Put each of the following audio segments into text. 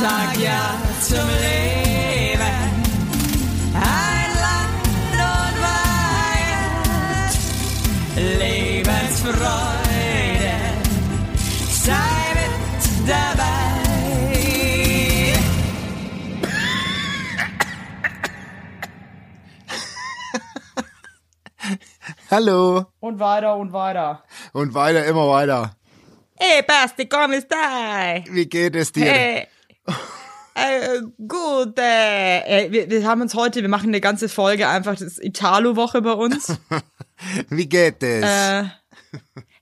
sag ja zum Leben. Ein Land und Weihend, Lebensfreude, sei mit dabei. Hallo. Und weiter und weiter. Und weiter, immer weiter. Hey, Basti, come stai? Wie geht es dir? Hey. Äh, gut, äh, äh, wir, wir haben uns heute, wir machen eine ganze Folge einfach, das ist Italo-Woche bei uns. Wie geht es? äh,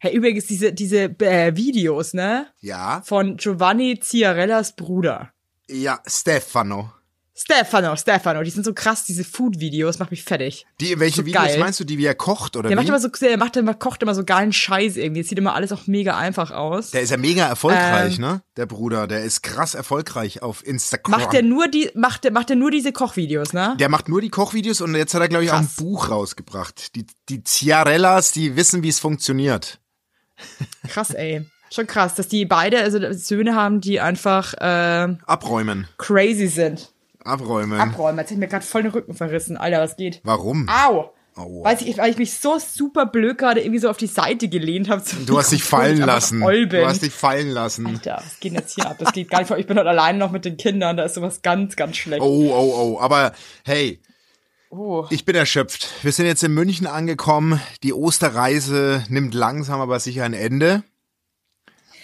hey, übrigens, diese, diese äh, Videos, ne? ja, Von Giovanni Ziarellas Bruder. ja, Stefano. Stefano, Stefano, die sind so krass, diese Food-Videos, macht mich fertig. Die, welche So Videos geil. meinst du, die wie er kocht oder Der wie? macht immer so, der macht immer, kocht immer so geilen Scheiß irgendwie. Es sieht immer alles auch mega einfach aus. der ist ja mega erfolgreich, Ähm. ne? Der Bruder, der ist krass erfolgreich auf Instagram. Macht der nur die, macht der, macht der nur diese Kochvideos, ne? Der macht nur die Kochvideos und jetzt hat er, glaube ich, auch ein Krass. Buch rausgebracht. Die, die Ciarellas, die wissen, wie es funktioniert. Krass, ey. Schon krass, dass die beide, also Söhne haben, die einfach äh, Abräumen. crazy sind. Abräumen. Abräumen. Jetzt ich mir gerade voll den Rücken verrissen. Alter, was geht? Warum? Au! Aua. Weiß ich, weil ich mich so super blöd gerade irgendwie so auf die Seite gelehnt habe. Du hast dich fallen lassen. Du hast dich fallen lassen. Alter, was geht jetzt hier ab? Das geht gar nicht vor. Ich bin heute alleine noch mit den Kindern. Da ist sowas ganz, ganz schlecht. Oh, oh, oh. Aber hey, Oh. ich bin erschöpft. Wir sind jetzt in München angekommen. Die Osterreise nimmt langsam aber sicher ein Ende.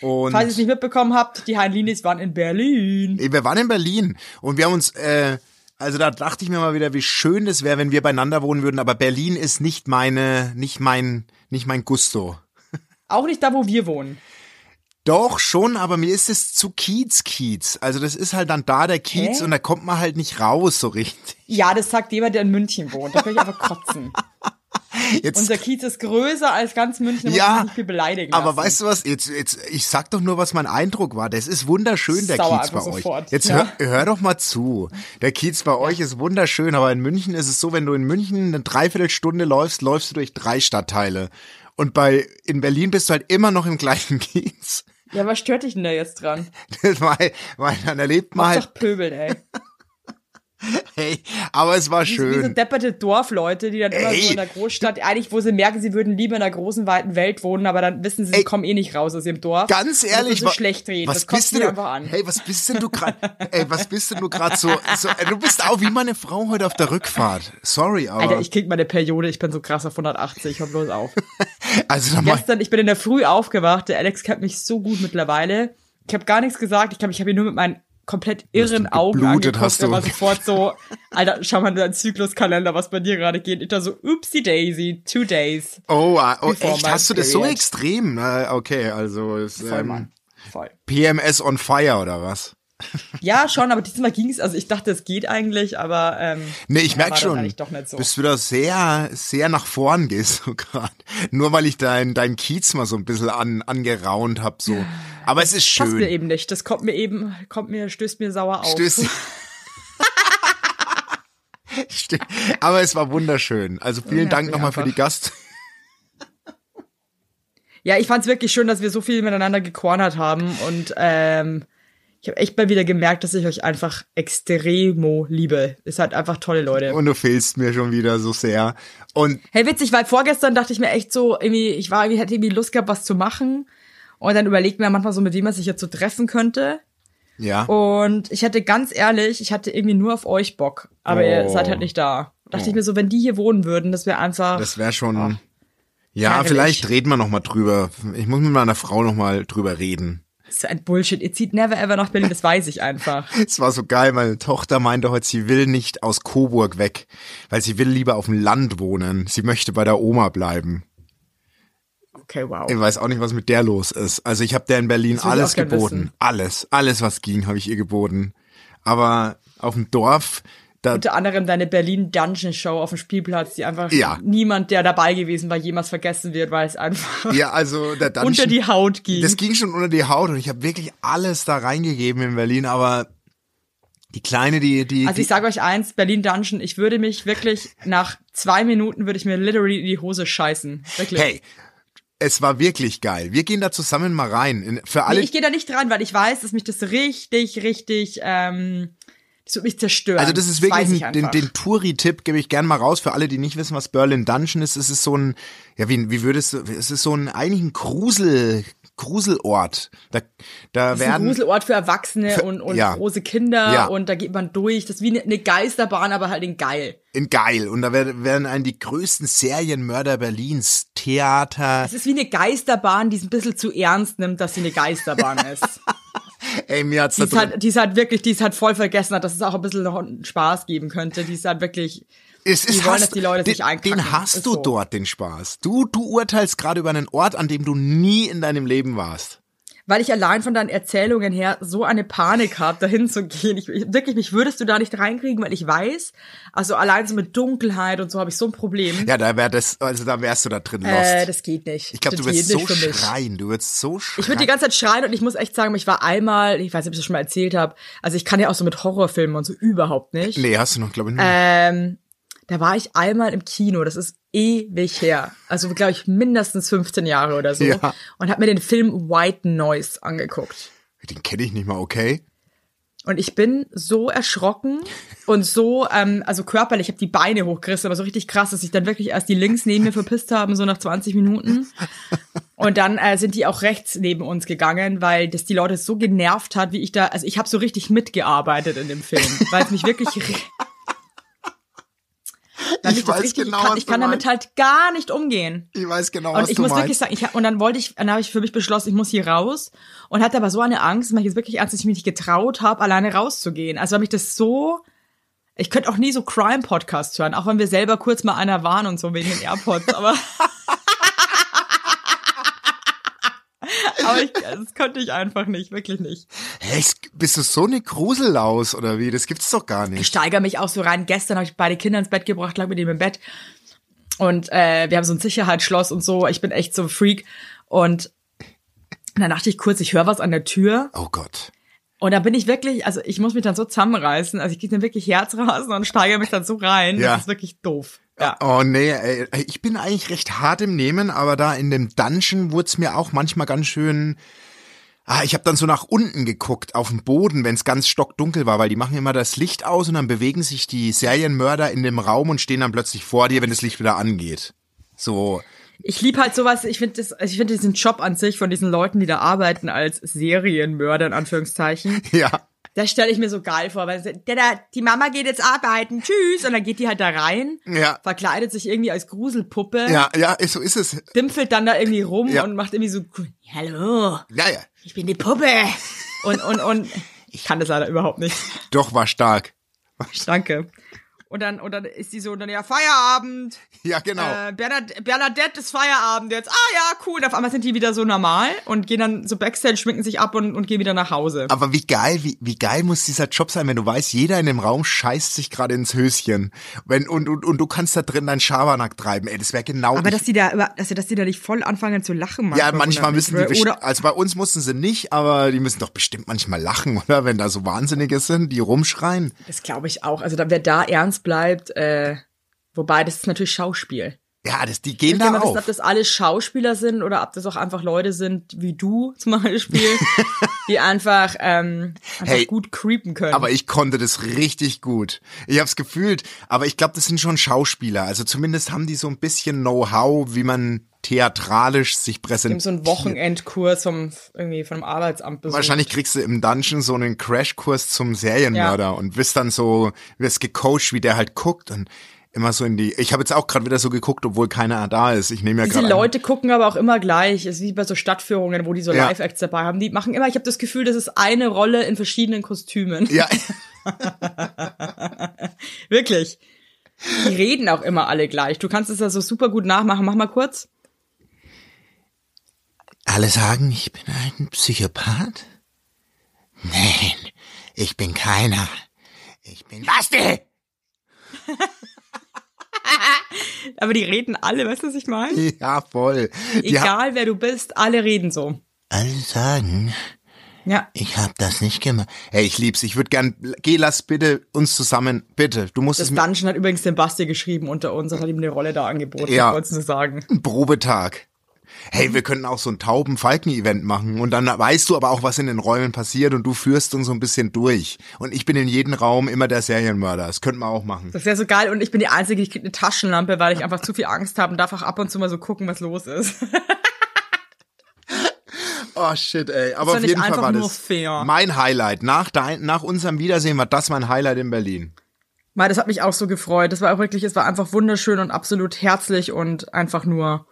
Und Falls ihr es nicht mitbekommen habt, die Heinlinis waren in Berlin. wir waren in Berlin und wir haben uns, äh, also da dachte ich mir mal wieder, wie schön es wäre, wenn wir beieinander wohnen würden. Aber Berlin ist nicht meine, nicht mein, nicht mein Gusto. Auch nicht da, wo wir wohnen. Doch, schon, aber mir ist es zu Kiez-Kiez. Also das ist halt dann da der Kiez Hä? und da kommt man halt nicht raus so richtig. Ja, das sagt jemand, der in München wohnt. Da kann ich einfach kotzen. Jetzt, Unser Kiez ist größer als ganz München. Ja, nicht viel beleidigen aber lassen. weißt du was? Jetzt, jetzt, ich sag doch nur, was mein Eindruck war. Das ist wunderschön, der Sauer Kiez bei einfach euch. sofort, Jetzt ja. hör, hör doch mal zu. Der Kiez bei euch ist wunderschön, aber in München ist es so, wenn du in München eine Dreiviertelstunde läufst, läufst du durch drei Stadtteile. Und bei, in Berlin bist du halt immer noch im gleichen Kiez. Ja, was stört dich denn da jetzt dran? weil, weil dann erlebt man Mach halt, doch Pöbeln, ey. hey, aber es war Wie, wie so schön. depperte Dorfleute, die dann immer Ey. so in der Großstadt, eigentlich, wo sie merken, sie würden lieber in einer großen, weiten Welt wohnen, aber dann wissen sie, sie Ey. kommen eh nicht raus aus ihrem Dorf. Ganz ehrlich, so wa- schlecht reden. was das bist du? einfach an. Hey, was bist denn du gerade? ey, was bist denn du gerade so, so? Du bist auch wie meine Frau heute auf der Rückfahrt. Sorry, aber Alter, ich krieg meine Periode, ich bin so krass auf 180, hör bloß auf. also Gestern, ich bin in der Früh aufgewacht, der Alex kennt mich so gut mittlerweile. Ich habe gar nichts gesagt, ich glaube, ich habe ihn nur mit meinen komplett irren Augen angeguckt, hast du. der war sofort so, Alter, schau mal in deinen Zykluskalender, was bei dir gerade geht. Ich da so, oopsie daisy, two days. oh, ah, oh echt, hast du das so extrem? Okay, also ist Voll, ähm. Voll. PMS on fire oder was? Ja, schon, aber diesmal ging's. Also ich dachte, es geht eigentlich, aber ähm, Nee, ich ja, merk war dann schon. doch nicht so. Bist du da sehr, sehr nach vorn gehst so gerade. Nur weil ich dein, dein Kiez mal so ein bisschen an, angeraunt hab so. Aber es ist Passt mir schön. eben nicht. Das kommt mir eben, kommt mir, stößt mir sauer auf. Stößt. Aber es war wunderschön. Also vielen nervt Dank nochmal für die Gast. Ja, ich fand's wirklich schön, dass wir so viel miteinander gecornert haben und ähm, ich habe echt mal wieder gemerkt, dass ich euch einfach extremo liebe. Ist halt einfach tolle Leute. Und du fehlst mir schon wieder so sehr. Und Hey, witzig, weil vorgestern dachte ich mir echt so, irgendwie, ich war, irgendwie, hätte irgendwie Lust gehabt, was zu machen. Und dann überlegt mir manchmal so, mit wem man sich jetzt so treffen könnte. ja. Und ich hatte ganz ehrlich, ich hatte irgendwie nur auf euch Bock. Aber ihr Oh. seid halt nicht da. Dachte ich mir so, wenn die hier wohnen würden, das wäre einfach. Das wäre schon. Oh, ja, vielleicht reden wir noch mal drüber. Ich muss mit meiner Frau noch mal drüber reden. Das ist ein Bullshit. Ihr zieht never ever nach Berlin, das weiß ich einfach. Es war so geil. Meine Tochter meinte heute, sie will nicht aus Coburg weg, weil sie will lieber auf dem Land wohnen. Sie möchte bei der Oma bleiben. Okay, wow. Ich weiß auch nicht, was mit der los ist. Also ich habe der in Berlin alles geboten. Alles, alles, was ging, habe ich ihr geboten. Aber auf dem Dorf, da, Unter anderem deine Berlin Dungeon Show auf dem Spielplatz, die einfach Ja. niemand, der dabei gewesen war, jemals vergessen wird, weil es einfach ja, also der Dungeon, unter die Haut ging. Das ging schon unter die Haut und ich habe wirklich alles da reingegeben in Berlin, aber die kleine, die, die, also ich sage euch eins, Berlin Dungeon, ich würde mich wirklich nach zwei Minuten würde ich mir literally in die Hose scheißen. Wirklich. hey, Es war wirklich geil. Wir gehen da zusammen mal rein. In, für alle, Nee, ich gehe da nicht dran, weil ich weiß, dass mich das richtig, richtig, ähm, das wird mich zerstören. Also das ist wirklich ich ein, den, den Touri-Tipp gebe ich gern mal raus für alle, die nicht wissen, was Berlin Dungeon ist. Es ist so ein, ja wie, wie würdest du, es ist so ein eigentlich ein Grusel, Gruselort. Da, da Das ist ein werden Gruselort für Erwachsene Für- und, und ja. große Kinder Ja. und da geht man durch. Das ist wie eine, eine Geisterbahn, aber halt in geil. in geil und da werden, werden einen die größten Serienmörder Berlins, Theater. Es ist wie eine Geisterbahn, die es ein bisschen zu ernst nimmt, dass sie eine Geisterbahn ist. Ey, mir hat's Die ist, halt, die ist halt wirklich, die ist halt voll vergessen hat, dass es auch ein bisschen noch einen Spaß geben könnte. Die ist halt wirklich, es die ist, wollen, hast, dass die Leute den, sich einkacken. Den hast Ist du so. dort, den Spaß. Du, du urteilst gerade über einen Ort, an dem du nie in deinem Leben warst. Weil ich allein von deinen Erzählungen her so eine Panik habe, dahin zu gehen. Ich, ich, wirklich, mich würdest du da nicht reinkriegen, weil ich weiß, also allein so mit Dunkelheit und so habe ich so ein Problem. Ja, da wär das, also da wärst du da drin lost. äh, das geht nicht. ich glaube, du wirst so schreien. Du wirst so schreien. Ich würde die ganze Zeit schreien und ich muss echt sagen, ich war einmal, ich weiß nicht, ob ich das schon mal erzählt habe, also ich kann ja auch so mit Horrorfilmen und so überhaupt nicht. Nee, hast du noch, glaube ich, nicht. Ähm, da war ich einmal im Kino, das ist ewig her. Also, glaube ich, mindestens 15 Jahre oder so. Ja. Und habe mir den Film White Noise angeguckt. Den kenne ich nicht mal, okay? Und ich bin so erschrocken und so, ähm, also körperlich, ich habe die Beine hochgerissen, aber so richtig krass, dass ich dann wirklich erst die links neben mir verpisst haben, so nach 20 Minuten. Und dann äh, sind die auch rechts neben uns gegangen, weil das die Leute so genervt hat, wie ich da, also ich habe so richtig mitgearbeitet in dem Film, weil es mich wirklich Ich das weiß genau, ich kann, was ich kann damit halt gar nicht umgehen. Ich weiß genau, Und was ich du muss meinst. wirklich sagen, ich, und dann wollte ich, dann habe ich für mich beschlossen, ich muss hier raus und hatte aber so eine Angst, das mache ich jetzt wirklich ernst, dass ich mich nicht getraut habe, alleine rauszugehen. Also habe ich das so, ich könnte auch nie so Crime-Podcasts hören, auch wenn wir selber kurz mal einer waren und so wegen den AirPods, aber aber ich, das konnte ich einfach nicht, wirklich nicht. Hä, es- bist du so eine Gruselaus oder wie? Das gibt's doch gar Ich nicht. steigere mich auch so rein. Gestern habe ich beide Kinder ins Bett gebracht, lag mit ihm im Bett. Und äh, wir haben so ein Sicherheitsschloss und so. Ich bin echt so ein Freak. Und dann dachte ich kurz, ich höre was an der Tür. Oh Gott. Und da bin ich wirklich, also ich muss mich dann so zusammenreißen. Also ich gehe dann wirklich Herzrasen und steigere mich dann so rein. Ja. Das ist wirklich doof. Ja. Oh nee, ey, ich bin eigentlich recht hart im Nehmen, aber da in dem Dungeon wurde es mir auch manchmal ganz schön. Ah, ich habe dann so nach unten geguckt, auf den Boden, wenn es ganz stockdunkel war, weil die machen immer das Licht aus und dann bewegen sich die Serienmörder in dem Raum und stehen dann plötzlich vor dir, wenn das Licht wieder angeht. So, Ich lieb halt sowas, ich finde das, also ich finde diesen Job an sich von diesen Leuten, die da arbeiten als Serienmörder in Anführungszeichen. ja. Das stelle ich mir so geil vor, weil die Mama geht jetzt arbeiten, tschüss, und dann geht die halt da rein, Ja. verkleidet sich irgendwie als Gruselpuppe, Ja, ja, so ist es. dimpfelt dann da irgendwie rum Ja. und macht irgendwie so, hallo, Ja, ja. ich bin die Puppe. Und, und, und, ich kann das leider überhaupt nicht. Doch, war stark. Danke. Und dann, und dann ist die so, dann ja, Feierabend. Ja, genau. Äh, Bernad Bernadette ist Feierabend jetzt. Ah ja, cool. Und auf einmal sind die wieder so normal und gehen dann so Backstage, schminken sich ab und, und gehen wieder nach Hause. Aber wie geil, wie, wie geil muss dieser Job sein, wenn du weißt, jeder in dem Raum scheißt sich gerade ins Höschen. Wenn, und, und, und du kannst da drin deinen Schabernack treiben. Ey, das wäre genau. Aber dass die da, über- dass, dass die da nicht voll anfangen zu lachen. ja, manchmal müssen die, Oder, also bei uns mussten sie nicht, aber die müssen doch bestimmt manchmal lachen, oder? Wenn da so Wahnsinnige sind, die rumschreien. das glaube ich auch. Also da, wer da ernst bleibt, äh, wobei das ist natürlich Schauspiel. Ja, das, die Ich gehen will da mal auf. ob das alles Schauspieler sind oder ob das auch einfach Leute sind wie du zum Beispiel, die einfach, ähm, einfach Hey, gut creepen können. Aber ich konnte das richtig gut. Ich hab's gefühlt. Aber ich glaube, das sind schon Schauspieler. Also zumindest haben die so ein bisschen Know-how, wie man theatralisch sich präsentiert. so einen Wochenendkurs vom, irgendwie vom Arbeitsamt besucht. Wahrscheinlich kriegst du im Dungeon so einen Crashkurs zum Serienmörder Ja. und wirst dann so, wirst gecoacht, wie der halt guckt und immer so in die. Ich habe jetzt auch gerade wieder so geguckt, obwohl keiner da ist. Ich nehme ja Diese gerade. Leute gucken aber auch immer gleich. Es ist wie bei so Stadtführungen, wo die so Ja. Live-Acts dabei haben. Die machen immer, ich habe das Gefühl, das ist eine Rolle in verschiedenen Kostümen. Ja, Wirklich. Die reden auch immer alle gleich. Du kannst es ja so super gut nachmachen. Mach mal kurz. Alle sagen, ich bin ein Psychopath. Nein, ich bin keiner. Ich bin Basti. Aber die reden alle, weißt du, was ich meine? Ja, voll. Die Egal wer du bist, alle reden so. alle sagen, Ja. ich hab das nicht gemacht. Hey, ich lieb's. Ich würde gern. Geh, lass bitte uns zusammen. Bitte. Du musst Das es. Dungeon hat übrigens den Basti geschrieben unter uns und hat ihm eine Rolle da angeboten, Ja. wolltest du sagen. Probetag. Hey, wir könnten auch so ein Tauben-Falken-Event machen und dann weißt du aber auch, was in den Räumen passiert und du führst uns so ein bisschen durch. Und ich bin in jedem Raum immer der Serienmörder. Das könnten wir auch machen. Das wäre so geil und ich bin die Einzige, die kriegt eine Taschenlampe, weil ich einfach zu viel Angst habe und darf auch ab und zu mal so gucken, was los ist. Oh shit, ey. Aber auf jeden Fall einfach war nur das fair. mein Highlight. Nach, dein, nach unserem Wiedersehen war das mein Highlight in Berlin. Mal, das hat mich auch so gefreut. Das war auch wirklich, es war einfach wunderschön und absolut herzlich und einfach nur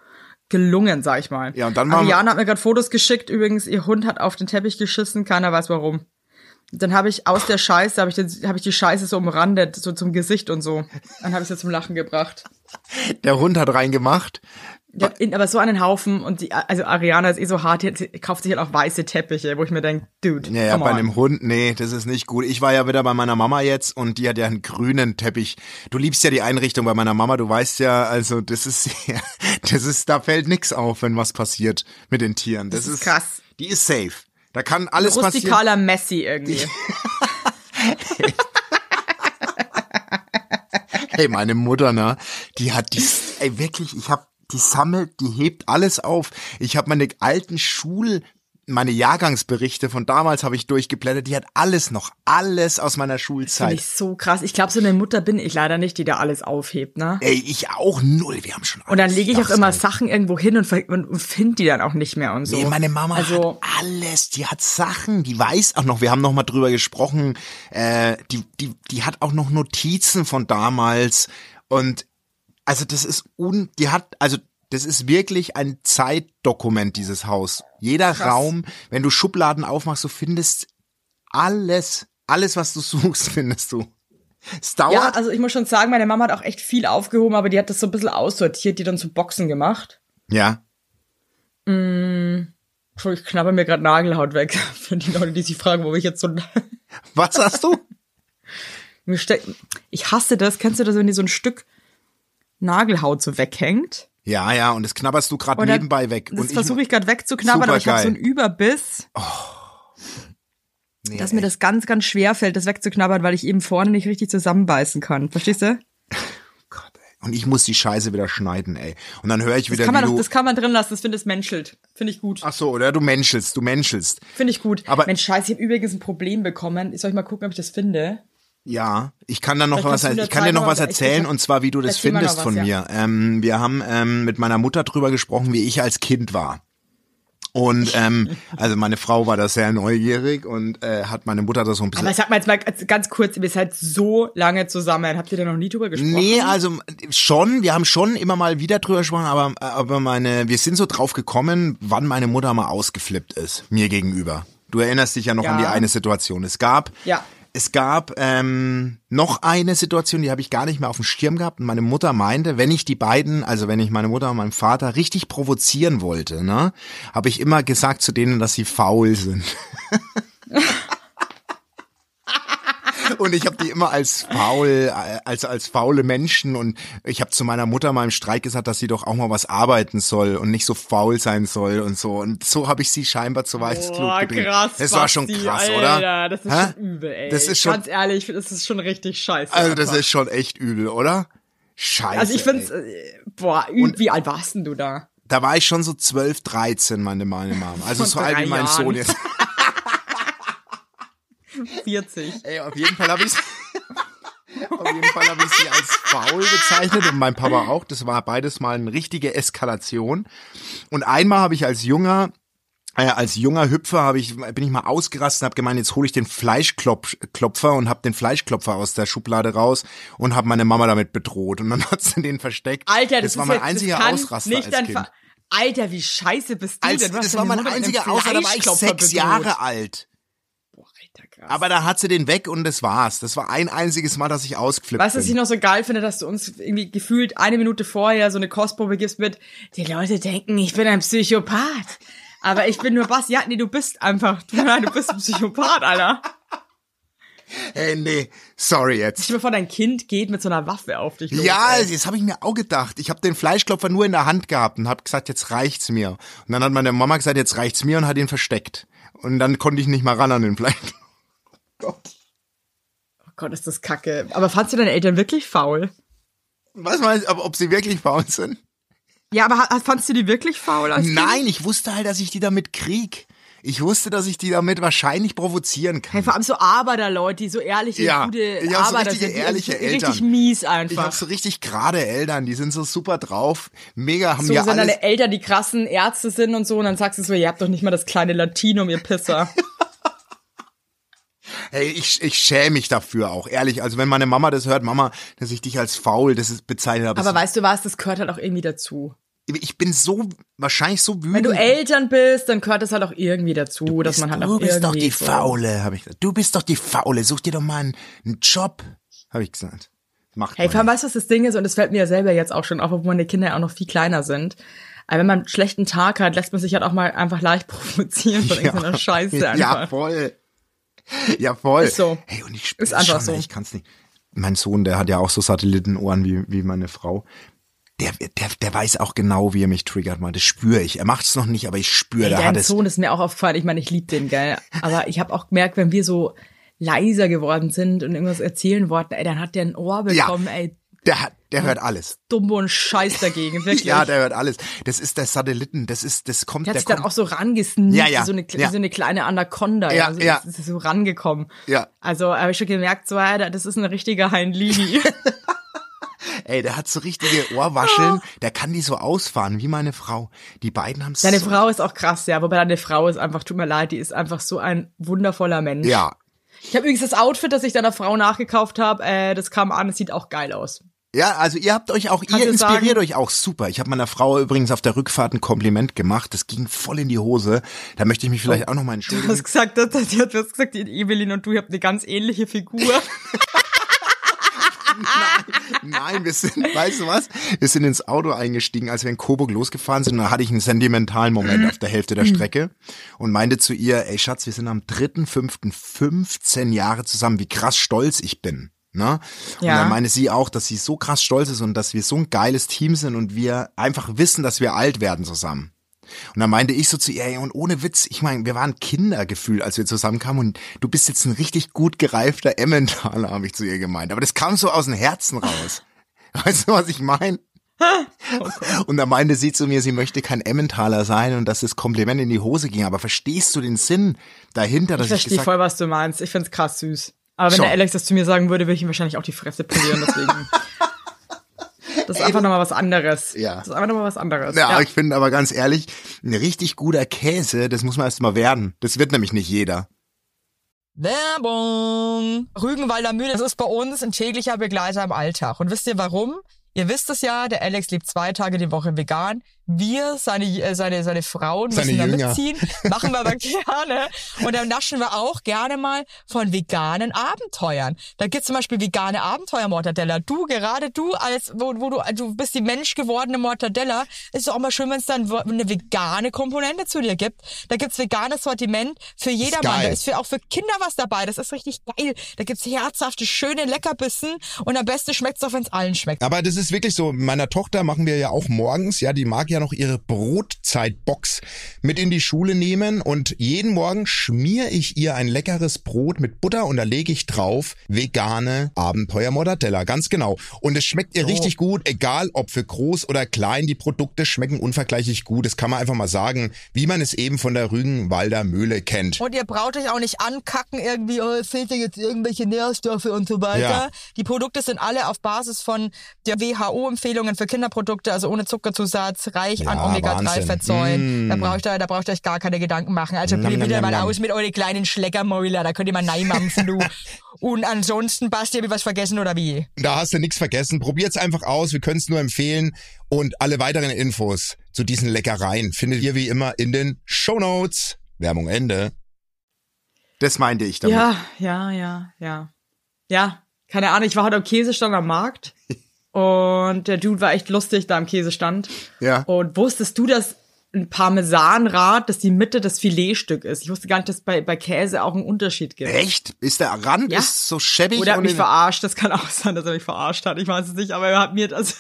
gelungen, sag ich mal. Ja, und dann Ariane hat mir gerade Fotos geschickt. Übrigens, ihr Hund hat auf den Teppich geschissen. Keiner weiß warum. Dann habe ich aus der Scheiße, habe ich, den- hab ich die Scheiße so umrandet, so zum Gesicht und so. Dann habe ich sie zum Lachen gebracht. Der Hund hat reingemacht. Ja, in, aber so einen Haufen und die, also Ariana ist eh so hart, die, die kauft sich halt auch weiße Teppiche, wo ich mir denke, dude, Ja, ja, bei on. einem Hund, nee, das ist nicht gut. Ich war ja wieder bei meiner Mama jetzt und die hat ja einen grünen Teppich. Du liebst ja die Einrichtung bei meiner Mama, du weißt ja, also das ist, das ist, da fällt nix auf, wenn was passiert mit den Tieren. Das, Das ist krass. Die ist safe. Da kann alles passieren. Rustikaler Messi irgendwie. Hey, meine Mutter, ne, die hat die, ey, wirklich, ich hab, die sammelt, die hebt alles auf. Ich habe meine alten Schul, meine Jahrgangsberichte von damals habe ich durchgeblättert. Die hat alles noch, alles aus meiner Finde Schulzeit. ich so krass. Ich glaube, so eine Mutter bin ich leider nicht, die da alles aufhebt, ne? Ey, ich auch null. Wir haben schon alles. Und dann lege ich auch immer. Sachen irgendwo hin und, und, und finde die dann auch nicht mehr und so. Nee, meine Mama also, hat alles. Die hat Sachen. Die weiß auch noch. Wir haben noch mal drüber gesprochen. Äh, die, die, die hat auch noch Notizen von damals. Und also das ist un. Die hat also. Das ist wirklich ein Zeitdokument, dieses Haus. Jeder Krass. Raum, wenn du Schubladen aufmachst, du findest alles, alles, was du suchst, findest du. Es dauert. ja, also ich muss schon sagen, meine Mama hat auch echt viel aufgehoben, aber die hat das so ein bisschen aussortiert, die dann zu Boxen gemacht. ja. Entschuldigung, ich knabber mir gerade Nagelhaut weg. Für die Leute, die sich fragen, wo ich jetzt so... Was hast du? Ich hasse das. Kennst du das, wenn dir so ein Stück Nagelhaut so weghängt? Ja, ja, und das knabberst du gerade nebenbei weg. Das versuche ich gerade wegzuknabbern, aber ich habe so einen Überbiss, nee, dass mir das ganz, ganz schwer fällt, das wegzuknabbern, weil ich eben vorne nicht richtig zusammenbeißen kann. Verstehst du? Gott, ey. Und ich muss die Scheiße wieder schneiden, ey. Und dann höre ich Das wieder, kann, man doch, das kann man drin lassen, das finde ich menschelt. Finde ich gut. Ach so, oder du menschelst, du menschelst. Finde ich gut. Aber- Mensch, scheiße, ich habe übrigens ein Problem bekommen. Soll ich mal gucken, ob ich das finde? Ja, ich kann dann noch Vielleicht was, ich kann dir noch was erzählen und zwar, wie du das findest was, von ja. mir. Ähm, wir haben ähm, mit meiner Mutter drüber gesprochen, wie ich als Kind war. Und ähm, also meine Frau war da sehr neugierig und äh, hat meine Mutter das so ein bisschen Aber sag mal jetzt mal ganz kurz, ihr seid so lange zusammen. Habt ihr da noch nie drüber gesprochen? Nee, also schon, wir haben schon immer mal wieder drüber gesprochen, aber, aber meine, wir sind so drauf gekommen, wann meine Mutter mal ausgeflippt ist, mir gegenüber. Du erinnerst dich ja noch Ja. an die eine Situation. Es gab, Ja. Es gab ähm, noch eine Situation, die habe ich gar nicht mehr auf dem Schirm gehabt. Und meine Mutter meinte, wenn ich die beiden, also wenn ich meine Mutter und meinen Vater richtig provozieren wollte, ne, habe ich immer gesagt zu denen, dass sie faul sind. Und ich habe die immer als faul, als als faule Menschen und ich habe zu meiner Mutter mal im Streit gesagt, dass sie doch auch mal was arbeiten soll und nicht so faul sein soll und so. Und so habe ich sie scheinbar zu Weißglut getrieben. krass. Das war schon krass, Alter, oder? Das ist Hä? schon übel, ey. Das ist schon, Ganz ehrlich, das ist schon richtig scheiße. also das einfach. ist schon echt übel, oder? Scheiße. Also ich find's, ey. äh, boah, üb, wie alt warst denn du da? Da war ich schon so 12, 13, meine, meine Mama. Also Von so alt wie mein Jahren. Sohn jetzt. 40. Ey, auf jeden Fall habe ich Auf jeden Fall habe ich sie als faul bezeichnet und mein Papa auch. Das war beides mal eine richtige Eskalation. Und einmal habe ich als junger äh, als junger Hüpfer habe ich bin ich mal ausgerastet und habe gemeint, jetzt hole ich den Fleischklopfer und habe den Fleischklopfer aus der Schublade raus und habe meine Mama damit bedroht und dann hat sie den versteckt. Alter, das, das war mein jetzt, einziger Ausraster als Kind. Alter, wie scheiße bist du Als, denn? Hast das war mein einziger Ausraster, da war ich sechs bedroht. Jahre alt. Krass. Aber da hat sie den weg und das war's. Das war ein einziges Mal, dass ich ausgeflippt Weißt du, was ich bin. noch so geil finde, dass du uns irgendwie gefühlt eine Minute vorher so eine Kostprobe gibst mit, die Leute denken, ich bin ein Psychopath. Aber ich bin nur Bass. Ja, nee, du bist einfach, du, nein, du bist ein Psychopath, Alter. Hey, nee, sorry jetzt. Stell dir vor, dein Kind geht mit so einer Waffe auf dich los. Ja, ey. das habe ich mir auch gedacht. Ich habe den Fleischklopfer nur in der Hand gehabt und habe gesagt, jetzt reicht's mir. Und dann hat meine Mama gesagt, jetzt reicht's mir und hat ihn versteckt. Und dann konnte ich nicht mal ran an den Fleisch. Gott, ist das kacke. Aber fandst du deine Eltern wirklich faul? Was meinst du, ob, ob sie wirklich faul sind? Ja, aber fandst du die wirklich faul? Nein, ich wusste halt, dass ich die damit krieg. Ich wusste, dass ich die damit wahrscheinlich provozieren kann. Hey, vor allem so Arbeiterleute, die so ehrliche, Ja, gute ich hab so Arbeiter richtige, sind. die ehrliche also Eltern. Richtig mies Ich habe einfach. so richtig gerade Eltern, die sind so super drauf, mega, haben So ja sind alles. deine Eltern, die krassen Ärzte sind und so, und dann sagst du so, ihr habt doch nicht mal das kleine Latinum, ihr Pisser. Hey, ich, ich schäme mich dafür auch, ehrlich. Also wenn meine Mama das hört, Mama, dass ich dich als faul, das ist bezeichnet habe. Aber weißt du was, das gehört halt auch irgendwie dazu. ich bin so, wahrscheinlich so wütend. Wenn du Eltern bist, dann gehört das halt auch irgendwie dazu, dass man halt du auch bist doch die so- Faule, habe ich gesagt. Du bist doch die Faule, such dir doch mal einen, einen Job, habe ich gesagt. Macht Hey, vor allem weißt du, was das Ding ist? Und das fällt mir ja selber jetzt auch schon auf, obwohl meine Kinder ja auch noch viel kleiner sind. Aber wenn man einen schlechten Tag hat, lässt man sich halt auch mal einfach leicht provozieren von irgendeiner Scheiße einfach. Ja, voll. Ja, voll. Ist so. Hey, und ich spüre Ist einfach schon, so. ich kann's nicht. Mein Sohn, der hat ja auch so Satellitenohren wie, wie meine Frau. Der, der, der weiß auch genau, wie er mich triggert, mal. Das spüre ich. Er macht's noch nicht, aber ich spüre, dein hat es. Sohn ist mir auch aufgefallen. Ich meine, ich liebe den, gell? Aber ich habe auch gemerkt, wenn wir so leiser geworden sind und irgendwas erzählen wollten, ey, dann hat der ein Ohr Ja. bekommen, ey, Der hat, der hört alles. dumm und Scheiß dagegen, wirklich. Ja, der hört alles. Das ist der Satelliten, das ist, das kommt, Der hat der sich dann kommt. auch so rangesneakt, Ja, ja, so, eine, ja. so eine kleine Anaconda. Ja, also, ja. Das ist so rangekommen. Ja. Also habe ich schon gemerkt, so, Alter, das ist ein richtiger Heinlini. Ey, der hat so richtige Ohrwascheln, der kann die so ausfahren, wie meine Frau. Die beiden haben Deine so, Frau ist auch krass, ja. Wobei deine Frau ist einfach, tut mir leid, die ist einfach so ein wundervoller Mensch. Ja. Ich habe übrigens das Outfit, das ich deiner Frau nachgekauft habe, äh, das kam an, es sieht auch geil aus. Ja, also ihr habt euch auch, Kannst ihr inspiriert sagen- euch auch super. Ich habe meiner Frau übrigens auf der Rückfahrt ein Kompliment gemacht. Das ging voll in die Hose. Da möchte ich mich vielleicht auch noch mal Du entschuldigen. hast gesagt, dass, dass, du hast gesagt, Evelyn und du ihr habt eine ganz ähnliche Figur. Nein, wir sind, weißt du was? Wir sind ins Auto eingestiegen, als wir in Coburg losgefahren sind. Und da hatte ich einen sentimentalen Moment auf der Hälfte der Strecke und meinte zu ihr, ey Schatz, wir sind am 3.5.15 Jahre zusammen, wie krass stolz ich bin. Ne? Und Ja. dann meine sie auch, dass sie so krass stolz ist und dass wir so ein geiles Team sind und wir einfach wissen, dass wir alt werden zusammen. Und dann meinte ich so zu ihr, ey, und ohne Witz, ich meine, wir waren Kindergefühl, als wir zusammenkamen und du bist jetzt ein richtig gut gereifter Emmentaler, habe ich zu ihr gemeint. Aber das kam so aus dem Herzen raus. Weißt du, was ich meine? Und da meinte sie zu mir, sie möchte kein Emmentaler sein und dass das Kompliment in die Hose ging. Aber verstehst du den Sinn dahinter, dass Ich ich, verstehe gesagt voll, was du meinst. Ich find's krass süß. Aber wenn Schon. der Alex das zu mir sagen würde, würde ich ihm wahrscheinlich auch die Fresse polieren, deswegen. Das ist einfach nochmal was anderes. Ja. Das ist einfach nochmal was anderes. Ja, ich finde aber ganz ehrlich, ein richtig guter Käse, das muss man erst mal werden. Das wird nämlich nicht jeder. Werbung! Rügenwalder Mühle, das ist bei uns ein täglicher Begleiter im Alltag. Und wisst ihr warum? Ihr wisst es ja, der Alex lebt zwei Tage die Woche vegan. Wir, seine, äh, seine, seine Frauen Seine müssen da Jünger. mitziehen. Machen wir aber gerne. Und dann naschen wir auch gerne mal von veganen Abenteuern. Da gibt's zum Beispiel vegane Abenteuer-Mortadella. Du, gerade du, als, wo, wo du, du bist die menschgewordene Mortadella, ist doch auch mal schön, wenn es dann eine vegane Komponente zu dir gibt. Da gibt's veganes Sortiment für jedermann. Da ist für, auch für Kinder was dabei. Das ist richtig geil. Da gibt's herzhafte, schöne Leckerbissen. Und am besten schmeckt's auch, wenn's allen schmeckt. Aber das ist wirklich so. Meiner Tochter machen wir ja auch morgens, ja, die mag ja noch ihre Brotzeitbox mit in die Schule nehmen und jeden Morgen schmier ich ihr ein leckeres Brot mit Butter und da lege ich drauf vegane Abenteuer Mortadella, ganz genau. Und es schmeckt ihr richtig gut, egal ob für groß oder klein, die Produkte schmecken unvergleichlich gut. Das kann man einfach mal sagen, wie man es eben von der Rügenwalder Mühle kennt. Und ihr braucht euch auch nicht ankacken, irgendwie, oh, es fehlt dir jetzt irgendwelche Nährstoffe und so weiter. Ja. Die Produkte sind alle auf Basis von der WHO-Empfehlungen für Kinderprodukte, also ohne Zuckerzusatz, reich an Ja, Omega-3-Fettsäuren. Wahnsinn. Da braucht ihr, da braucht ihr euch gar keine Gedanken machen. Also probiert nam, mal aus mit euren kleinen Schleckermäuler, da könnt ihr mal neimampfen, du. Und ansonsten, Basti, hab ich was vergessen oder wie? Da hast du nichts vergessen. Probiert's einfach aus. Wir können es nur empfehlen. Und alle weiteren Infos zu diesen Leckereien findet ihr wie immer in den Shownotes. Werbung Ende. Das meinte ich damit. Ja, ja, ja, ja. Ja, keine Ahnung, ich war heute am Käsestand am Markt und der Dude war echt lustig da am Käsestand. Ja. Und wusstest du, dass ein Parmesanrad, dass die Mitte das Filetstück ist? Ich wusste gar nicht, dass bei, bei Käse auch einen Unterschied gibt. Echt? Ist der Rand Ja. ist so schäbig Oder er hat mich verarscht, das kann auch sein, dass er mich verarscht hat. Ich weiß es nicht, aber er hat mir das.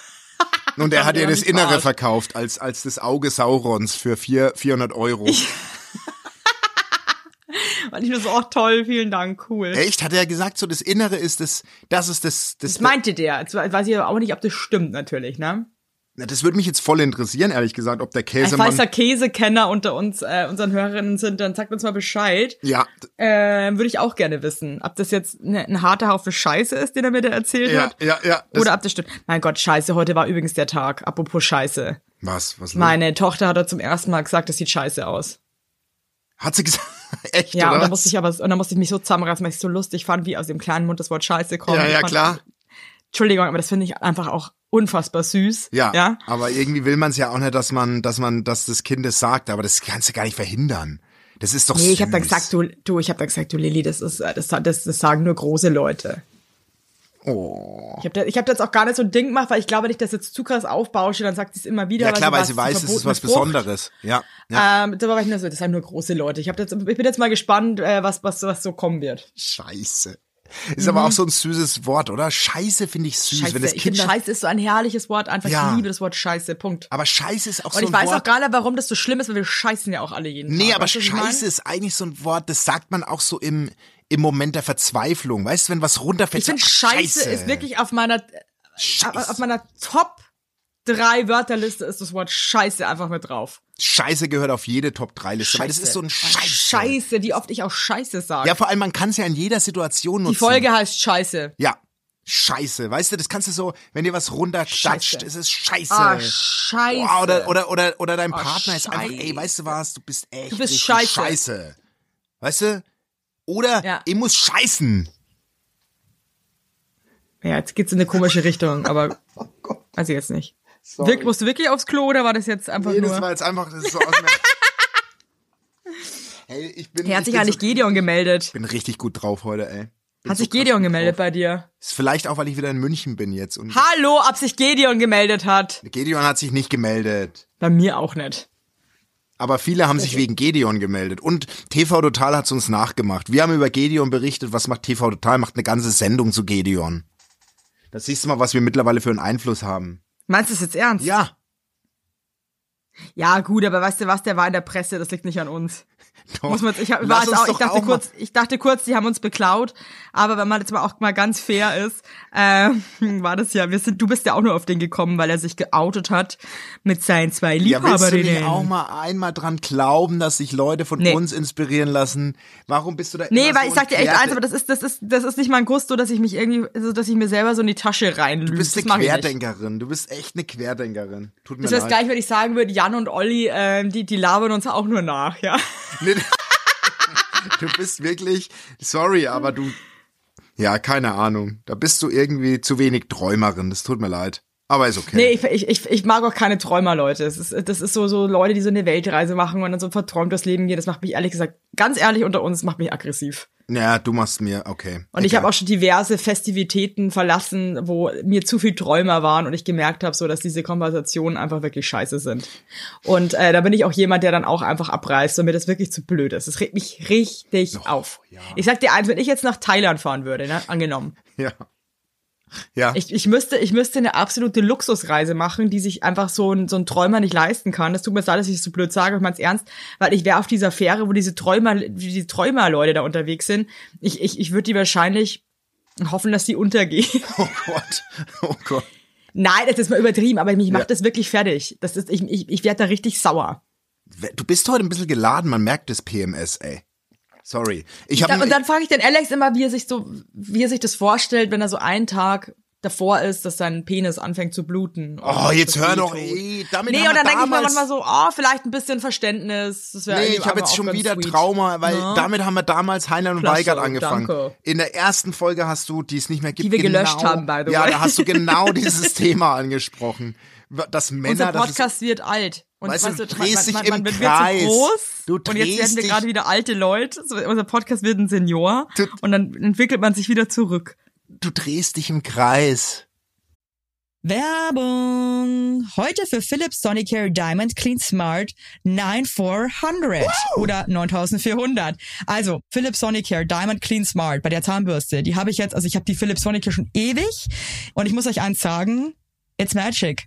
und er hat ihr hat das Innere verarscht. verkauft als als das Auge Saurons für vier, 400 Euro. Und ich nur so, oh toll, vielen Dank, cool. Echt? Hat er gesagt, so das Innere ist das, das ist das, das, Das meinte der. Jetzt weiß ich aber auch nicht, ob das stimmt, natürlich, ne? Na, das würde mich jetzt voll interessieren, ehrlich gesagt, ob der Falls Käsemann. da Käsekenner unter uns, äh, unseren Hörerinnen sind, dann sagt uns mal Bescheid. Ja, Äh, Würde ich auch gerne wissen, ob das jetzt ne, ein harter Haufen Scheiße ist, den er mir da erzählt ja, hat. ja, ja. Oder ob das stimmt. Mein Gott, Scheiße, heute war übrigens der Tag. Apropos Scheiße. was, was? Meine Tochter hat da zum ersten Mal gesagt, das sieht scheiße aus. Hat sie gesagt? Echt, Ja, oder? und dann musste ich aber, und dann musste ich mich so zusammenreißen, weil ich es so lustig fand, wie aus dem kleinen Mund das Wort Scheiße kommt. ja, ja, fand, klar. Entschuldigung, aber das finde ich einfach auch unfassbar süß. Ja, Ja. aber irgendwie will man es ja auch nicht, dass man, dass man, dass das Kind es sagt, aber das kannst du gar nicht verhindern. Das ist doch Nee, ich habe dann süß. gesagt, du, du, ich habe dann gesagt, du Lilly, das ist, äh, das, das, das sagen nur große Leute. Oh. Ich habe ich hab da jetzt auch gar nicht so ein Ding gemacht, weil ich glaube, wenn ich das jetzt zu krass aufbausche, dann sagt sie es immer wieder. Ja klar, weil weiß, sie weiß, es ist was Frucht. Besonderes. Ja, ja. Ähm, da war ich nur so, das sind nur große Leute. Ich, hab jetzt, ich bin jetzt mal gespannt, äh, was, was, was so kommen wird. Scheiße. Ist aber auch so ein süßes Wort, oder? Scheiße finde ich süß, Mhm. Scheiße, wenn das ich Kinder. Scheiße ist so ein herrliches Wort. Einfach, Ja. ich liebe das Wort Scheiße, Punkt. aber Scheiße ist auch Und so ich ein weiß Wort. auch gar nicht, warum das so schlimm ist, weil wir scheißen ja auch alle jeden Nee, Tag. aber ich meine? Scheiße ist eigentlich so ein Wort, das sagt man auch so im, im Moment der Verzweiflung. Weißt du, wenn was runterfällt. Ich finde Scheiße, Scheiße ist wirklich auf meiner, Scheiße. auf meiner Top drei Wörterliste ist das Wort Scheiße einfach mit drauf. Scheiße gehört auf jede Top 3 Liste, weil das ist so ein Scheiße. Scheiße, wie oft ich auch Scheiße sage. Ja, vor allem man kann es ja in jeder Situation nutzen. Die Folge heißt Scheiße. Ja. Scheiße, weißt du, das kannst du so, wenn dir was runterklatscht, Scheiße. es ist scheiße. Ah, Scheiße. Boah, oder, oder, oder, oder dein Oh, Partner ist einfach, Scheiße. ey, weißt du was, du bist echt Du bist scheiße. scheiße. Weißt du? Oder Ja. ich muss scheißen. Ja, jetzt geht's in eine komische Richtung, aber weiß ich jetzt nicht. Wirk, musst du wirklich aufs Klo oder war das jetzt einfach Nee, das nur? war jetzt einfach, das ist so aus. Hey, ich bin, Hier hat ich sich bin, eigentlich so, Gideon gemeldet. bin richtig gut drauf heute, ey. Bin Hat so sich gut gemeldet drauf. bei dir? Ist vielleicht auch, weil ich wieder in München bin jetzt. Und Hallo, ob sich Gideon gemeldet hat? Gedeon hat sich nicht gemeldet. Bei mir auch nicht. Aber viele haben sich wegen Gedeon gemeldet. Und TV Total hat's uns nachgemacht. Wir haben über Gedeon berichtet. Was macht TV Total? Macht eine ganze Sendung zu Gedeon. Da siehst du mal, was wir mittlerweile für einen Einfluss haben. Meinst du es jetzt ernst? Ja. Ja, gut, aber weißt du was, der war in der Presse, das liegt nicht an uns. Doch. Muss man, ich, hab, war auch, dachte auch kurz, ich dachte kurz, die haben uns beklaut, aber wenn man jetzt mal auch mal ganz fair ist, ähm, war das ja, wir sind, du bist ja auch nur auf den gekommen, weil er sich geoutet hat mit seinen zwei Ja, willst du Liebhaberinnen. nicht auch mal einmal dran glauben, dass sich Leute von Nee. uns inspirieren lassen? Warum bist du da Nee, weil so ich sag dir echt ein eins, aber das ist, das ist, das ist nicht mein Gusto, dass ich mich irgendwie, also, dass ich mir selber so in die Tasche reinlüge. Du bist das eine. Querdenkerin. Du bist echt eine Querdenkerin. Tut mir Das wäre leid. gleich, wenn ich sagen würde, Jan und Olli, ähm, die, die labern uns auch nur nach, ja. Du bist wirklich, sorry, aber du, ja, keine Ahnung. Da bist du irgendwie zu wenig Träumerin. Das tut mir leid. Aber ist okay. Nee, ich, ich, ich, mag auch keine Träumer, Leute. Es ist, das ist so, so Leute, die so eine Weltreise machen und dann so verträumt das Leben gehen. Das macht mich ehrlich gesagt, ganz ehrlich unter uns, macht mich aggressiv. Ja, du machst mir, okay. Und ich habe auch schon diverse Festivitäten verlassen, wo mir zu viel Träumer waren und ich gemerkt habe, so dass diese Konversationen einfach wirklich scheiße sind. Und äh, da bin ich auch jemand, der dann auch einfach abreißt und mir das wirklich zu blöd ist. Das regt mich richtig auf. ja. Ich sag dir eins, wenn ich jetzt nach Thailand fahren würde, ne, angenommen, Ja. Ja. ich, ich müsste, ich müsste eine absolute Luxusreise machen, die sich einfach so ein, so ein Träumer nicht leisten kann. Das tut mir leid, dass ich es so blöd sage, ich mein's ernst, weil ich wäre auf dieser Fähre, wo diese Träumer, diese Träumerleute da unterwegs sind. Ich, ich, ich würde die wahrscheinlich hoffen, dass die untergehen. oh Gott. Oh Gott. Nein, das ist mal übertrieben, aber mich Ja. macht das wirklich fertig. Das ist, ich, ich, ich werde da richtig sauer. Du bist heute ein bisschen geladen, man merkt das PMS, ey. Sorry. Ich Da, habe und dann frage ich den Alex immer, wie er sich so, wie er sich das vorstellt, wenn er so einen Tag davor ist, dass sein Penis anfängt zu bluten. Oh, jetzt das hör doch, ey, damit Nee, und dann denke ich mir manchmal so, oh, vielleicht ein bisschen Verständnis. Das Nee, ich habe jetzt schon wieder sweet. Trauma, weil Ja. damit haben wir damals Heinlein und Klasse, Weigert angefangen. danke. In der ersten Folge hast du, die es nicht mehr gibt, Die wir genau, gelöscht haben, by the Ja, way. da hast du genau dieses Thema angesprochen. Dass Männer, Unser das ist, Podcast wird alt. Und Weißt du, weißt du drehst man, dich man, im man wird Kreis. so groß Du und jetzt drehst werden wir gerade wieder alte Leute. So, unser Podcast wird ein Senior Du- und dann entwickelt man sich wieder zurück. du drehst dich im Kreis. Werbung! Heute für Philips Sonicare Diamond Clean Smart 9400 oder 9400. Also Philips Sonicare Diamond Clean Smart bei der Zahnbürste, die habe ich jetzt, also ich habe die Philips Sonicare schon ewig und ich muss euch eins sagen, it's magic.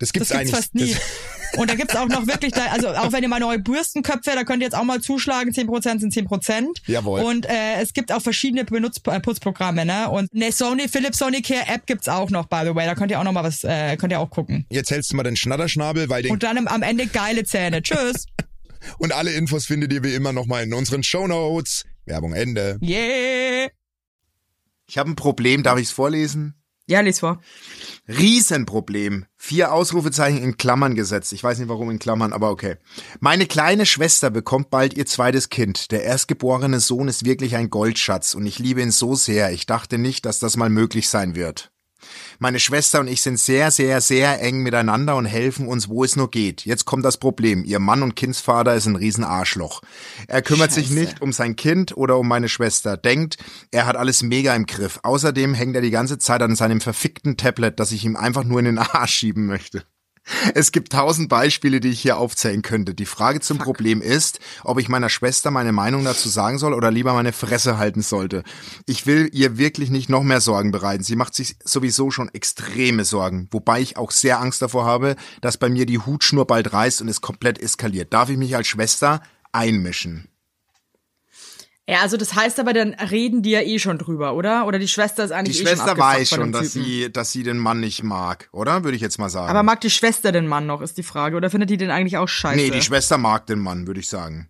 Das gibt's Das gibt's eigentlich. fast nie. Das, Und da gibt's auch noch wirklich, da, also auch wenn ihr mal neue Bürstenköpfe, da könnt ihr jetzt auch mal zuschlagen, 10% sind 10%. Jawohl. Und äh, es gibt auch verschiedene Benutz äh, Putzprogramme, ne? Und eine Sony, Philips Sony Care App gibt's auch noch, by the way. Da könnt ihr auch noch mal was, äh, könnt ihr auch gucken. jetzt hältst du mal den Schnatterschnabel, weil den Und dann am- Ende geile Zähne. Tschüss. Und alle Infos findet ihr wie immer nochmal in unseren Shownotes. Werbung Ende. Yeah. Ich habe ein Problem, darf ich es vorlesen? Ja, lies vor. Riesenproblem. Vier Ausrufezeichen in Klammern gesetzt. Ich weiß nicht warum in Klammern, aber okay. Meine kleine Schwester bekommt bald ihr zweites Kind. Der erstgeborene Sohn ist wirklich ein Goldschatz und ich liebe ihn so sehr. Ich dachte nicht, dass das mal möglich sein wird. Meine Schwester und ich sind sehr, sehr, sehr eng miteinander und helfen uns, wo es nur geht. Jetzt kommt das Problem. Ihr Mann und Kindsvater ist ein Riesenarschloch. Er kümmert sich Scheiße. nicht um sein Kind oder um meine Schwester. Denkt, er hat alles mega im Griff. Außerdem hängt er die ganze Zeit an seinem verfickten Tablet, das ich ihm einfach nur in den Arsch schieben möchte. Es gibt tausend Beispiele, die ich hier aufzählen könnte. Die Frage zum Problem ist, ob ich meiner Schwester meine Meinung dazu sagen soll oder lieber meine Fresse halten sollte. Ich will ihr wirklich nicht noch mehr Sorgen bereiten. Sie macht sich sowieso schon extreme Sorgen, wobei ich auch sehr Angst davor habe, dass bei mir die Hutschnur bald reißt und es komplett eskaliert. Darf ich mich als Schwester einmischen? Ja, also das heißt aber, dann reden die ja eh schon drüber, oder? Oder die Schwester ist Die eigentlich eh Schwester schon weiß schon, dass Typen. sie, dass sie den Mann nicht mag, oder? Würde ich jetzt mal sagen. Aber mag die Schwester den Mann noch, ist die Frage. Oder findet die den eigentlich auch scheiße? nee, die Schwester mag den Mann, würde ich sagen.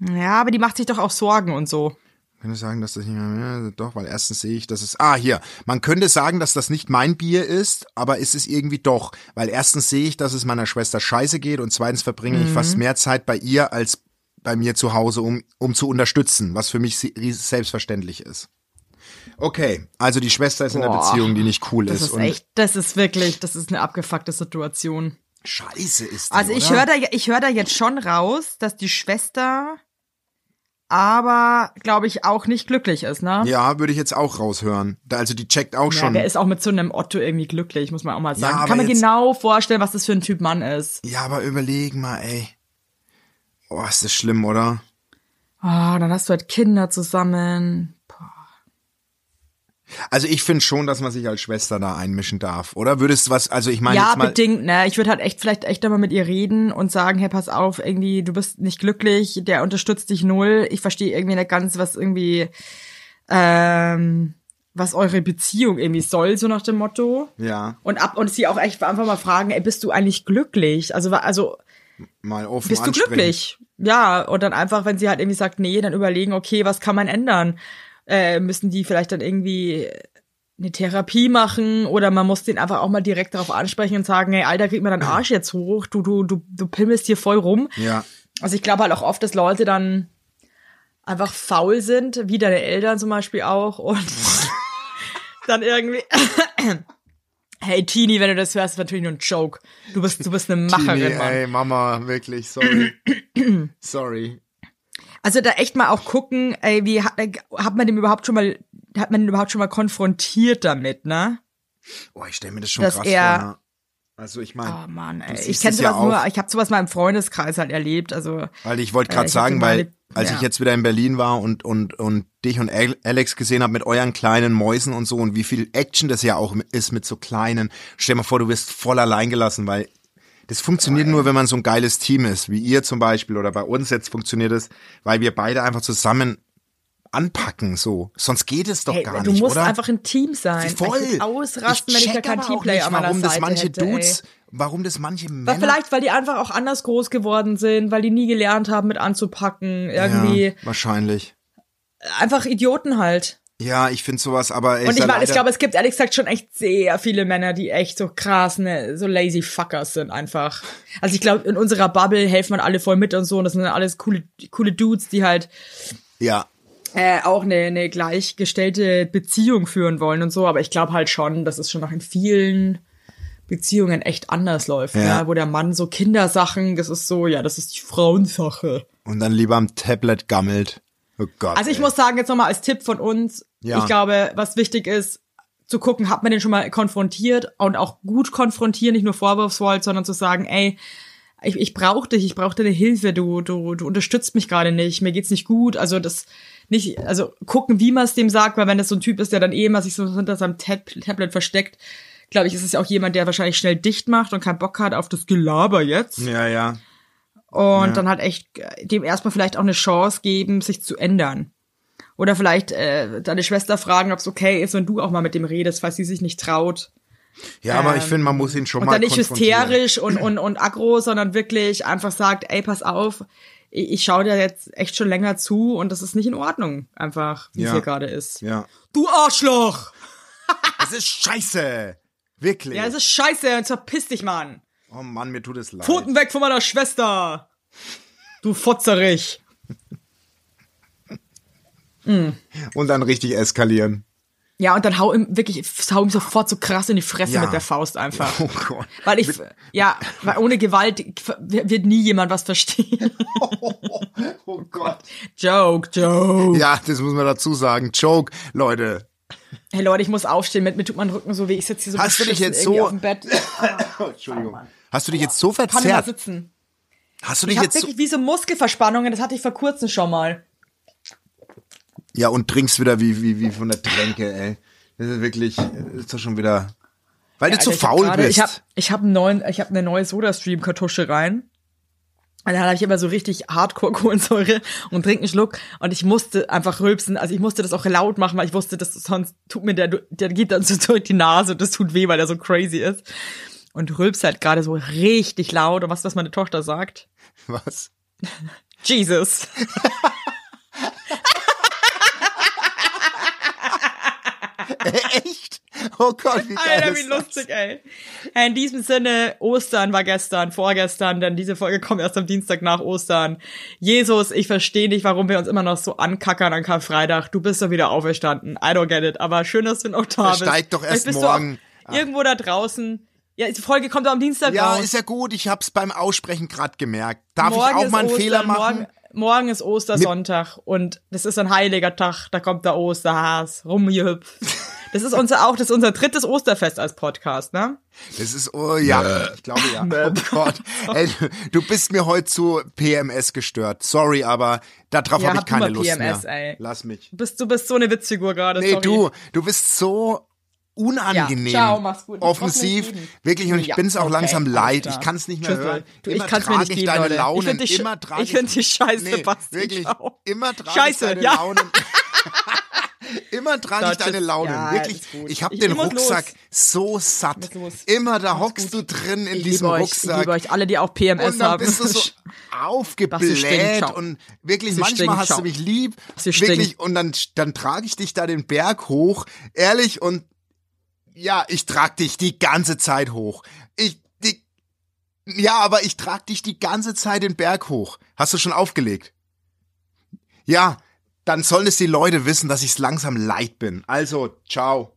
Ja, aber die macht sich doch auch Sorgen und so. Kann ich sagen, dass das nicht mehr, ja, doch, weil erstens sehe ich, dass es, ah, hier, man könnte sagen, dass das nicht mein Bier ist, aber ist es irgendwie doch, weil erstens sehe ich, dass es meiner Schwester scheiße geht und zweitens verbringe ich Mhm. fast mehr Zeit bei ihr als bei mir zu Hause, um, um zu unterstützen, was für mich selbstverständlich ist. Okay, also die Schwester ist in einer Boah, Beziehung, die nicht cool Das ist, ist und echt, das ist wirklich, das ist eine abgefuckte Situation. scheiße ist die, Also ich höre da, ich höre da jetzt schon raus, dass die Schwester aber, glaube ich, auch nicht glücklich ist, ne? Ja, würde ich jetzt auch raushören. Da- Also die checkt auch Ja, schon. wer ist auch mit so einem Otto irgendwie glücklich, muss man auch mal sagen. aber Kann man genau vorstellen, was das für ein Typ Mann ist. Ja, aber überleg mal, ey. Oh, ist das schlimm, oder? Ah, dann hast du halt Kinder zusammen. Also ich finde schon, dass man sich als Schwester da einmischen darf, oder? Würdest du was, also ich meine ja, jetzt mal, bedingt, ne? Ich würde halt echt vielleicht echt einmal mit ihr reden und sagen, hey, pass auf, irgendwie, du bist nicht glücklich, der unterstützt dich null. Ich verstehe irgendwie nicht ganz, was irgendwie, ähm, was eure Beziehung irgendwie soll, so nach dem Motto. ja, Und ab und sie auch echt einfach mal fragen, ey, bist du eigentlich glücklich? Also, also mal offen bist du ansprechen. glücklich? Ja, und dann einfach, wenn sie halt irgendwie sagt, nee, dann überlegen, okay, was kann man ändern? Äh, müssen die vielleicht dann irgendwie eine Therapie machen oder man muss den einfach auch mal direkt darauf ansprechen und sagen, hey, Alter, krieg mir deinen Arsch jetzt hoch, du, du, du, du pimmelst hier voll rum. Ja, Also ich glaube halt auch oft, dass Leute dann einfach faul sind, wie deine Eltern zum Beispiel auch und dann irgendwie Hey Tini, wenn du das hörst, ist natürlich nur ein Joke. Du bist, du bist eine Macherin, Tini, Mann. ey, Mama, wirklich, sorry. sorry. Also da echt mal auch gucken, ey, wie hat, äh, hat man dem überhaupt schon mal, hat man den überhaupt schon mal konfrontiert damit, ne? Oh, ich stelle mir das schon Dass krass er- vor. Ne? Also ich meine, Oh Mann, ey. Ich kenne es ja sowas nur, ich habe sowas mal im Freundeskreis halt erlebt, also weil ich wollte äh, gerade hab sagen, weil als ja. ich jetzt wieder in Berlin war und und und dich und Al- Alex gesehen habe mit euren kleinen Mäusen und so und wie viel Action das ja auch ist mit so kleinen. Stell dir mal vor, du wirst voll allein gelassen, weil das funktioniert nur, wenn man so ein geiles Team ist, wie ihr zum Beispiel oder bei uns jetzt funktioniert es, weil wir beide einfach zusammen anpacken, so. Sonst geht es doch Hey, gar du nicht, musst oder? einfach ein Team sein. Voll. Ich ausrasten, wenn ich da kein Teamplayer an meiner warum das Seite manche hätte, Dudes, ey. warum das manche Weil Männer, vielleicht, weil die einfach auch anders groß geworden sind, weil die nie gelernt haben, mit anzupacken. Irgendwie ja, wahrscheinlich. einfach Idioten halt. Ja, ich finde sowas, aber ey, Und ich ja meine, ich glaube, es gibt ehrlich gesagt schon echt sehr viele Männer, die echt so krass, ne, so lazy fuckers sind einfach. Also ich glaube, in unserer Bubble helfen wir alle voll mit und so. Und das sind alles coole, coole Dudes, die halt ja, äh, auch eine, eine gleichgestellte Beziehung führen wollen und so. Aber ich glaube halt schon, dass es schon noch in vielen Beziehungen echt anders läuft, Ja. ne? wo der Mann so Kindersachen, das ist so, ja, das ist die Frauensache. und dann lieber am Tablet gammelt. Oh Gott. Also ich ey. muss sagen, jetzt nochmal als Tipp von uns, Ja. ich glaube, was wichtig ist, zu gucken, hat man den schon mal konfrontiert und auch gut konfrontieren, nicht nur vorwurfsvoll, sondern zu sagen, ey, ich, ich brauche dich, ich brauche deine Hilfe, du, du, du unterstützt mich gerade nicht, mir geht's nicht gut. Also das nicht, also gucken, wie man es dem sagt, weil wenn das so ein Typ ist, der dann eh immer sich so hinter seinem Tab Tablet versteckt, glaube ich, ist es ja auch jemand, der wahrscheinlich schnell dicht macht und keinen Bock hat auf das Gelaber jetzt. Ja, ja. Und dann halt echt äh, dem erstmal vielleicht auch eine Chance geben, sich zu ändern. Oder vielleicht äh, deine Schwester fragen, ob es okay ist, wenn du auch mal mit dem redest, falls sie sich nicht traut. Ja, aber ich finde, man muss ihn schon Und mal dann nicht hysterisch und, und, und aggro, sondern wirklich einfach sagt, ey, pass auf, ich, ich schaue dir jetzt echt schon länger zu und das ist nicht in Ordnung, einfach, wie es Ja. hier gerade ist. Ja. Du Arschloch! Das ist scheiße. Wirklich. Ja, es ist scheiße und verpiss dich, Mann. oh Mann, mir tut es leid. Pfoten weg von meiner Schwester! Du Fotzerich! Und dann richtig eskalieren. Ja, und dann hau ihm wirklich, hau ihm sofort so krass in die Fresse Ja. mit der Faust einfach. Oh Gott. Weil ich, ja, weil ohne Gewalt wird nie jemand was verstehen. Oh Gott. Joke, joke. Ja, das muss man dazu sagen. Joke, Leute. Hey Leute, ich muss aufstehen, mit mir tut mein Rücken so weh. Ich sitze hier so Hast du dich jetzt so- auf dem Bett. Entschuldigung. Hast du dich jetzt so Kann nicht mal verzerrt? sitzen. Hast du Ich dich habe jetzt so, wirklich wie so Muskelverspannungen, das hatte ich vor kurzem schon mal. Ja, und trinkst wieder wie, wie, wie von der Tränke, ey. Das ist wirklich, das ist doch schon wieder, weil du Alter, zu ich hab faul gerade- bist. Ich habe ich hab neuen, ich habe eine neue Soda-Stream-Kartusche rein. Und dann habe ich immer so richtig Hardcore Kohlensäure und trinke einen Schluck und ich musste einfach rülpsen. Also ich musste das auch laut machen, weil ich wusste, dass sonst tut mir der, der geht dann so durch die Nase und das tut weh, weil der so crazy ist. Und rülpst halt gerade so richtig laut. Und was, was meine Tochter sagt? Was? Jesus. Echt? Oh Gott, wie geil Alter, wie lustig, ey. In diesem Sinne, Ostern war gestern, vorgestern, denn diese Folge kommt erst am Dienstag nach Ostern. Jesus, ich verstehe nicht, warum wir uns immer noch so ankackern an Karfreitag. Du bist doch wieder auferstanden. I don't get it. Aber schön, dass du noch da bist. steigt doch erst morgen. Du auch irgendwo da draußen. Ja, die Folge kommt am Dienstag Ja, raus. ist ja gut. Ich hab's beim Aussprechen grad gemerkt. Darf morgen ich auch mal einen Ostern, Fehler machen? Morgen, morgen ist Ostersonntag und das ist ein heiliger Tag. Da kommt der Osterhas rumgehüpft. Das ist unser auch, das ist unser drittes Osterfest als Podcast, ne? Das ist, oh ja, ich glaube ja. Oh Gott. Ey, du- bist mir heute zu PMS gestört. Sorry, aber darauf Ja, habe ich keine Lust PMS, mehr. ey. Lass mich. Du bist, du bist so eine Witzfigur gerade. Nee, sorry. du, du bist so unangenehm. Ja, ciao, mach's gut. Ich Offensiv. Wirklich, und ich Ja, bin's auch okay, langsam leid. Ich kann's nicht mehr Tschüss, hören. Du, ich kann's mir trage nicht ich geben, deine Leute. Ich Launen. find dich, immer ich find dich scheiße, nee, Basti. Wirklich, Ciao. immer trage Scheiße, ich deine ja. Launen. immer trage ich deine. Launen. Ja, Wirklich, ich habe Ich- den ich Rucksack los. so satt. Immer da hockst du drin in Ich diesem liebe euch, ich Rucksack. liebe euch alle, die auch PMS Und dann haben. bist du so aufgebläht stinkt, und wirklich, Basti manchmal stinkt, hast du ciao. mich lieb. Stinkt. Wirklich, und dann, dann trage ich dich da den Berg hoch, ehrlich, und ja, ich trag dich die ganze Zeit hoch. Ich, die, ja, aber ich trag dich die ganze Zeit den Berg hoch. Hast du schon aufgelegt? Ja, dann sollen es die Leute wissen, dass ich's langsam leid bin. Also, ciao.